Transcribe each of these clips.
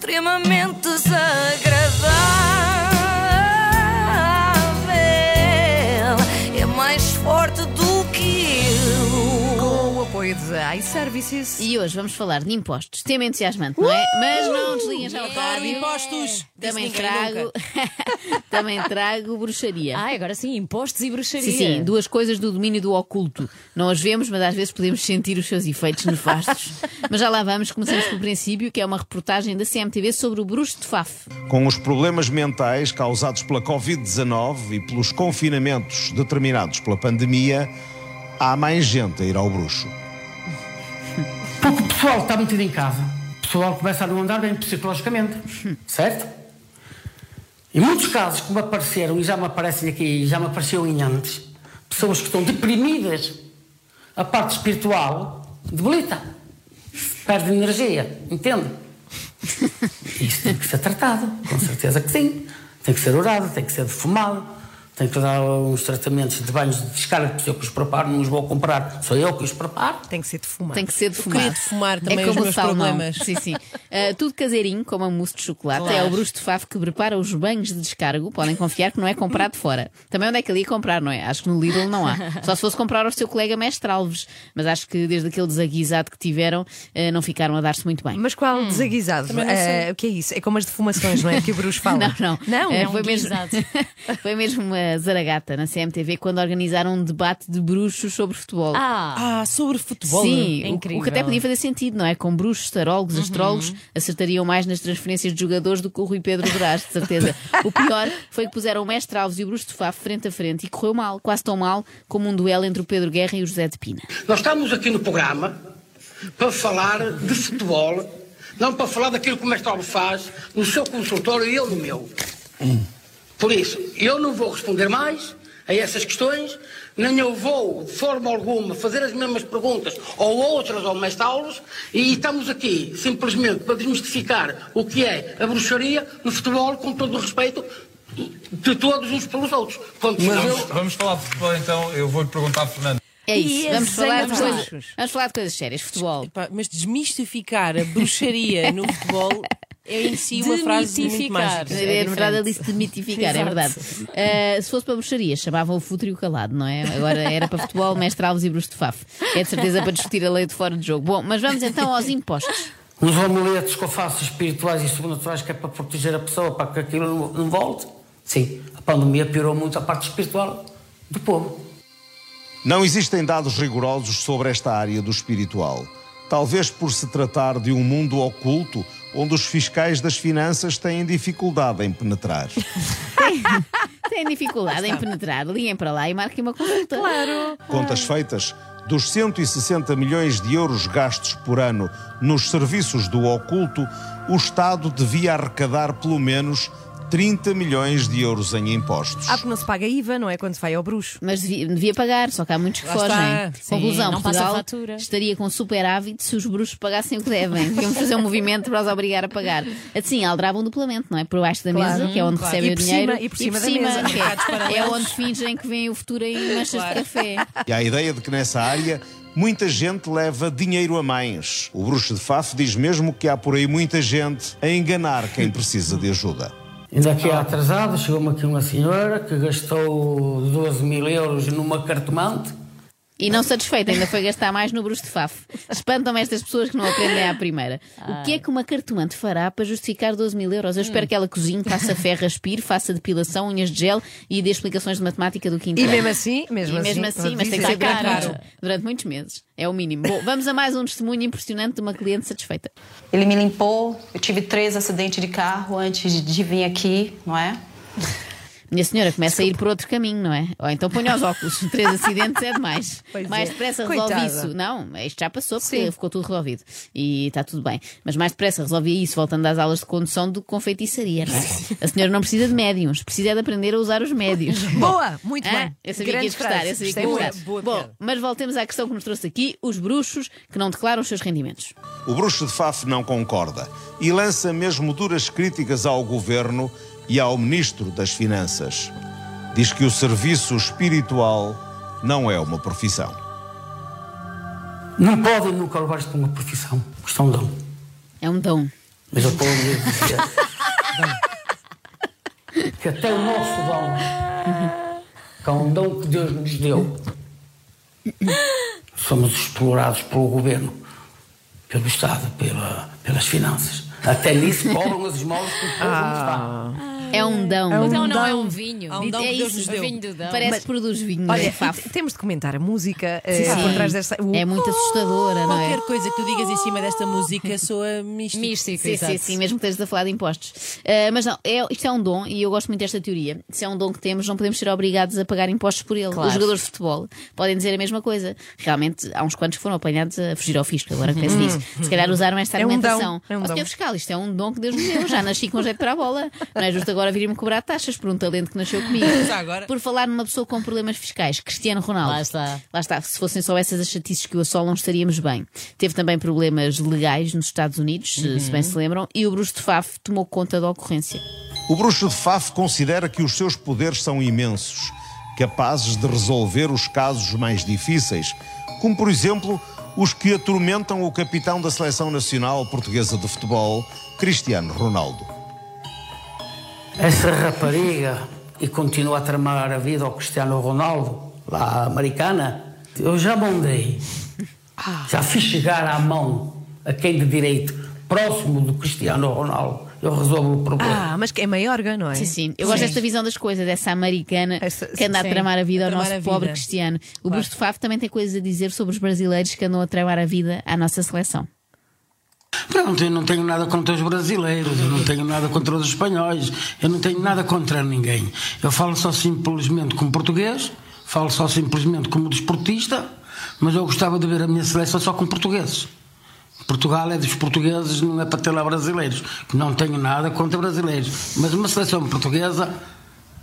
extremamente desagradável. De iServices. E hoje vamos falar de impostos. Tema entusiasmante, não é? Mas não desliguem já o Adoro rádio. impostos! Também Disse ninguém trago, também trago bruxaria. Ai, agora sim, impostos e bruxaria. Sim, sim, duas coisas do domínio do oculto. Não as vemos, mas às vezes podemos sentir os seus efeitos nefastos. mas já lá vamos, começamos pelo princípio, que é uma reportagem da CMTV sobre o bruxo de Faf. Com os problemas mentais causados pela Covid-19 e pelos confinamentos determinados pela pandemia, há mais gente a ir ao bruxo. Pessoal está metido em casa. O pessoal começa a não andar bem psicologicamente. Certo? Em muitos casos que me apareceram, e já me aparecem aqui, e já me apareceu em antes, pessoas que estão deprimidas, a parte espiritual debilita. Perde energia. Entende? Isso tem que ser tratado. Com certeza que sim. Tem que ser orado, tem que ser defumado. Tem que dar uns tratamentos de banhos de descarga, que eu que os preparo, não os vou comprar, sou eu que os preparo. Tem que ser defumado. Tem que ser defumado. queria defumar também é como os meus salmão. problemas. Sim, sim. Ah, tudo caseirinho, como a mousse de chocolate. Claro. É o bruxo de Faf que prepara os banhos de descargo. Podem confiar que não é comprado fora. Também onde é que ele ia comprar, não é? Acho que no Lidl não há. Só se fosse comprar ao seu colega Mestre Alves. Mas acho que desde aquele desaguisado que tiveram, ah, não ficaram a dar-se muito bem. Mas qual desaguisado? Não sei. Eh, o que é isso? É como as defumações, não é? Que o Bruce fala. Não, não. Não, Eh, não, foi, mesmo, foi mesmo uma zaragata na CMTV quando organizaram um debate de bruxos sobre futebol. Ah, Ah, sobre futebol. Sim, É o- o, incrível. que até podia fazer sentido, não é? Com bruxos, tarólogos, astrólogos acertariam mais nas transferências de jogadores do que o Rui Pedro Brás, de certeza. o pior foi que puseram o Mestre Alves e o Bruxo de Faf frente a frente e correu mal, quase tão mal como um duelo entre o Pedro Guerra e o José de Pina. Nós estamos aqui no programa para falar de futebol, não para falar daquilo que o mestre Alves faz no seu consultório e eu no meu. Por isso, eu não vou responder mais a essas questões, nem eu vou, de forma alguma, fazer as mesmas perguntas ou outras ao mestre Alves, e estamos aqui simplesmente para desmistificar o que é a bruxaria no futebol, com todo o respeito de todos uns pelos outros. Ponto final. Vamos, vamos falar de futebol então. Eu vou-lhe perguntar, Fernando. É E isso, vamos falar, de coisas, vamos falar de coisas sérias, futebol. Mas desmistificar a bruxaria no futebol é em si uma frase muito mágica. É, É verdade, ele disse demitificar, é verdade. Ah, se fosse para bruxaria, chamavam o futuro e o calado, não é? Agora era para futebol, mestre Alves e Bruxo de Faf. É de certeza para discutir a lei de fora de jogo. Bom, mas vamos então aos impostos. Uns amuletos que eu faço espirituais e sobrenaturais que é para proteger a pessoa, para que aquilo não, não volte. Sim, a pandemia piorou muito a parte espiritual do povo. Não existem dados rigorosos sobre esta área do espiritual. Talvez por se tratar de um mundo oculto onde os fiscais das finanças têm dificuldade em penetrar. Têm dificuldade em penetrar, liguem para lá e marquem uma consulta. Claro. Contas feitas, dos 160 milhões de euros gastos por ano nos serviços do oculto, o Estado devia arrecadar pelo menos 30 milhões de euros em impostos. Ah, porque não se paga IVA, não é? Quando se vai ao bruxo. Mas devia, devia pagar, só que há muitos que Lá fogem. está. Sim, Conclusão: não passa Portugal fatura. estaria com superávit se os bruxos pagassem o que devem. Devíamos fazer um movimento para os obrigar a pagar. Assim, aldrabam duplamente, não é? Por baixo da mesa, que é onde claro. recebem E o por dinheiro. cima- e por cima da mesa. que Mercados é, é paralelos. onde fingem que vem o futuro em manchas de café. E há a ideia de que nessa área muita gente leva dinheiro a mais. O bruxo de Faf diz mesmo que há por aí muita gente a enganar quem precisa de ajuda. Ainda aqui atrasado, chegou-me aqui uma senhora que gastou 12 mil euros numa cartomante. E não satisfeita, ainda foi gastar mais no bruxo de Faf. Espantam-me estas pessoas que não aprendem à primeira. O que é que uma cartomante fará para justificar 12 mil euros? Eu espero que ela cozinhe, faça ferro, aspire, faça depilação, unhas de gel e dê explicações de matemática do quinto E ano. mesmo assim, mesmo E mesmo assim, assim, mas tem que ser durante, caro. muitos, durante muitos meses. É o mínimo. Bom, vamos a mais um testemunho impressionante de uma cliente satisfeita. Ele me limpou. Eu tive três acidentes de carro antes de- de vir aqui, não é? Minha senhora começa a ir por outro caminho, não é? Ou então ponha os óculos. Três acidentes é demais. Pois mais é. depressa resolve Coitada. isso. Não, isto já passou porque Sim. ficou tudo resolvido. E está tudo bem. Mas mais depressa resolvia isso, voltando às aulas de condução, do que com feitiçaria, não é? A senhora não precisa de médiums, precisa de aprender a usar os médios. Boa, muito Ah, bem. eu sabia que ias gostar, eu sabia que gostar. Boa Bom, piada. mas voltemos à questão que nos trouxe aqui: os bruxos que não declaram os seus rendimentos. O bruxo de Faf não concorda e lança mesmo duras críticas ao governo e ao ministro das Finanças. Diz que o serviço espiritual não é uma profissão. Não podem nunca levar isto para uma profissão. Isto é um dom. É um dom. Mas eu posso dizer que até o nosso dom, que é um dom que Deus nos deu, somos explorados pelo governo, pelo Estado, pela, pelas finanças. Até nisso cobram as esmolas que o povo nos dá. É um dão. É um Então não é um vinho. Há um dão é isso, nos deu. vinho do dão. Parece que produz vinho. Olha, é fafo. te- temos de comentar a música eh, Sim. por trás desta. o- É muito assustadora, não é? Qualquer coisa que tu digas em cima desta música soa místico. Místico, Sim, sim, sim, mesmo que estejas a falar de impostos. Ah, mas não, é, isto é um dom e eu gosto muito desta teoria. Se é um dom que temos, não podemos ser obrigados a pagar impostos por ele. Claro. Os jogadores de futebol podem dizer a mesma coisa. Realmente, há uns quantos que foram apanhados a fugir ao fisco, agora que penso nisso. Se calhar usaram esta É um dom, argumentação. é um Ó, dom. fiscal, isto é um dom que Deus me deu. Já nasci com jeito para a bola. Não é justo agora vir-me cobrar taxas por um talento que nasceu comigo. Agora. Por falar numa pessoa com problemas fiscais, Cristiano Ronaldo. Lá está. Lá está, se fossem só essas as chatices que o assolam, estaríamos bem. Teve também problemas legais nos Estados Unidos, se- se bem se lembram, e o Bruce de Faf tomou conta da ocorrência. O bruxo de Faf considera que os seus poderes são imensos, capazes de resolver os casos mais difíceis, como por exemplo os que atormentam o capitão da seleção nacional portuguesa de futebol, Cristiano Ronaldo. Essa rapariga, e continua a tramar a vida ao Cristiano Ronaldo, lá americana, eu já mandei, já fiz chegar à mão a quem de direito, próximo do Cristiano Ronaldo, eu resolvo o problema. Ah, mas que é maiorga, não é? Sim, sim. Eu gosto desta visão das coisas, dessa americana Essa- que anda a sim, tramar a vida a ao nosso a pobre vida. Cristiano. O Bruce de Faf também tem coisas a dizer sobre os brasileiros que andam a tramar a vida à nossa seleção. Pronto, eu não tenho nada contra os brasileiros, eu não tenho nada contra os espanhóis, eu não tenho nada contra ninguém. Eu falo só simplesmente como português, falo só simplesmente como desportista, mas eu gostava de ver a minha seleção só com portugueses. Portugal é dos portugueses, não é para ter lá brasileiros. Não tenho nada contra brasileiros, mas uma seleção portuguesa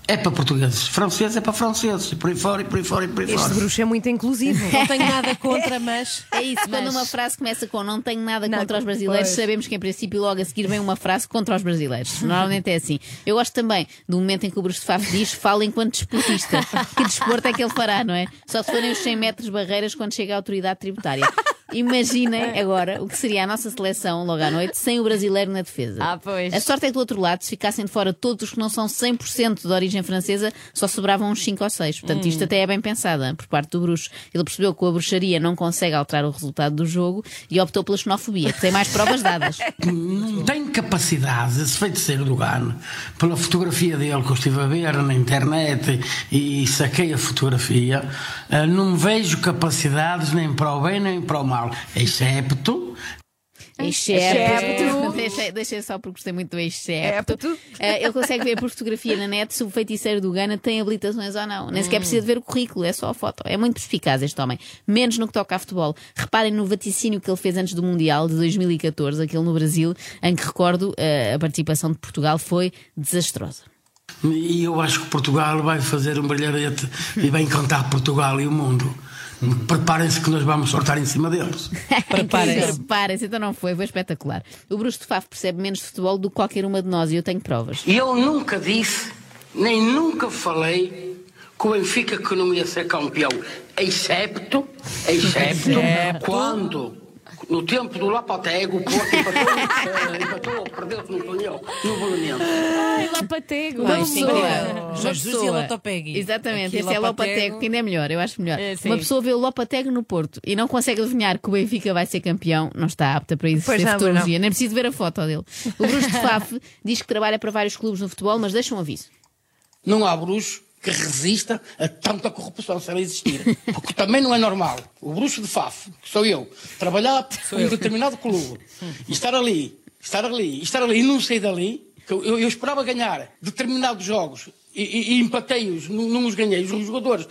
é para portugueses, francês é para franceses, e por aí fora, e por aí fora, e por aí Este fora. bruxo é muito inclusivo. Não tenho nada contra, mas. É isso, quando Mas- uma frase começa com não tenho nada Não, contra os brasileiros, pois. sabemos que em princípio logo a seguir vem uma frase contra os brasileiros. Normalmente é assim. Eu gosto também do momento em que o Bruce de Faf diz fala enquanto desportista. Que desporto é que ele fará, não é? Só se forem os 100 metros barreiras quando chega a autoridade tributária. Imaginem agora o que seria a nossa seleção logo à noite sem o brasileiro na defesa. Ah, pois. A sorte é que do outro lado, se ficassem de fora todos os que não são 100% de origem francesa, só sobravam uns 5 ou 6. Portanto, isto até é bem pensada por parte do bruxo. Ele percebeu que a bruxaria não consegue alterar o resultado do jogo e optou pela xenofobia, que tem mais provas dadas. não tem capacidade, esse feiticeiro do Gano, pela fotografia dele que eu estive a ver na internet e, e saquei a fotografia, eh, não vejo capacidades nem para o bem nem para o mal, excepto Excepto. Deixei, deixei só porque gostei muito do excepto. Eh, ele consegue ver por fotografia na net se o feiticeiro do Gana tem habilitações ou não. Nem sequer precisa de ver o currículo, é só a foto. É muito perspicaz este homem. Menos no que toca a futebol. Reparem no vaticínio que ele fez antes do Mundial de 2014, aquele no Brasil, em que recordo eh, a participação de Portugal foi desastrosa. e eu acho que Portugal vai fazer um brilharete e vai encantar Portugal e o mundo. Preparem-se que nós vamos sortar em cima deles. Preparem-se. Preparem-se, então não foi, foi espetacular. O Bruce de Faf percebe menos de futebol do que qualquer uma de nós e eu tenho provas. E eu nunca disse, nem nunca falei que o Benfica que não ia ser campeão, excepto, excepto, quando, no tempo do Lapotego, o Porto empatou, empatou, perdeu-se no Tonhão, no Bolonense. Ai, Lapatego. Embora. uma Jorge Jesus e Lotopegui. Exatamente, Aqui, esse é Lopatego. Lopatego, que ainda é melhor, eu acho melhor. É, sim. Uma pessoa vê o Lopatego no Porto e não consegue adivinhar que o Benfica vai ser campeão, não está apta para exercer não, futurologia, nem preciso ver a foto dele. O Bruce de Faf diz que trabalha para vários clubes no futebol, mas deixa um aviso. Não há bruxo que resista a tanta corrupção se ela existir. Porque também não é normal o bruxo de Faf, que sou eu, trabalhar em um determinado clube e estar ali, estar ali, estar ali e não sair dali. que Eu, eu- eu esperava ganhar determinados jogos e, e, e empatei-os, não, não os ganhei, os jogadores,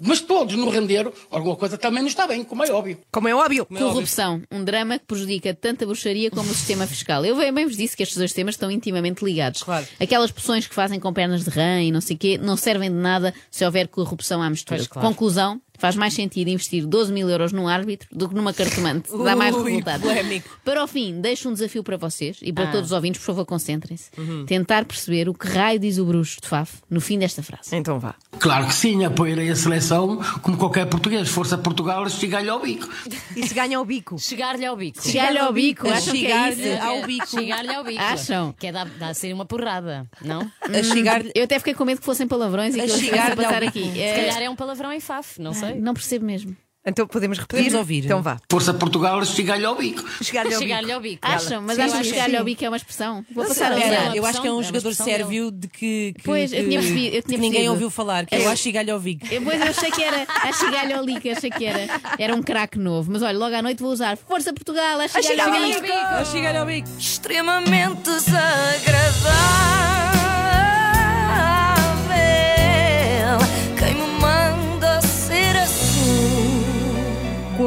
mas todos não renderam. Alguma coisa também não está bem, como é óbvio. Como é óbvio. Corrupção, um drama que prejudica tanto a bruxaria como o sistema fiscal. Eu bem, bem vos disse que estes dois temas estão intimamente ligados. Claro. Aquelas poções que fazem com pernas de rã e não sei o quê não servem de nada se houver corrupção à mistura. Pois, claro. Conclusão, Faz mais sentido investir 12 mil euros num árbitro do que numa cartomante. Dá mais Ui, resultado. polémico. Para o fim, deixo um desafio para vocês e para Ah. todos os ouvintes, por favor, concentrem-se. Tentar perceber o que raio diz o bruxo de Faf no fim desta frase. Então vá. Claro que sim, apoiarei a seleção como qualquer português. Força Portugal, estigalho ao bico. E se ganha ao bico? Chegar-lhe ao bico. Chegar-lhe ao bico, A acham que é chegar-lhe isso? ao bico. Chegar-lhe ao bico. Acham? Que é dar, dar a ser uma porrada, não? A chegar Eu até fiquei com medo que fossem palavrões e A que eles chegar-lhe fossem passar aqui. Se É, calhar é um palavrão em faf, não sei. Não percebo mesmo. Então podemos repetir? Podemos ouvir. Então vá. Força Portugal, estigalho ao bico. Chegar-lhe ao Chegar-lhe bico. ao bico. Acham? Mas Sim, acham eu que acho chegar-lhe que ao bico é uma expressão? Vou Não passar a sei. usar. Eu acho que é um é jogador sérvio de que, que- Pois, eu tinha percebido, eu tinha que ninguém ouviu falar, que é o Achigalho ao Vigo. Eu, pois eu achei que era a chegar-lhe ao lico, achei que era, era um craque novo. Mas olha, logo à noite vou usar Força Portugal, a chegar-lhe ao chegar-lhe ao lico. Achigalho ao Vigo. extremamente desagradável.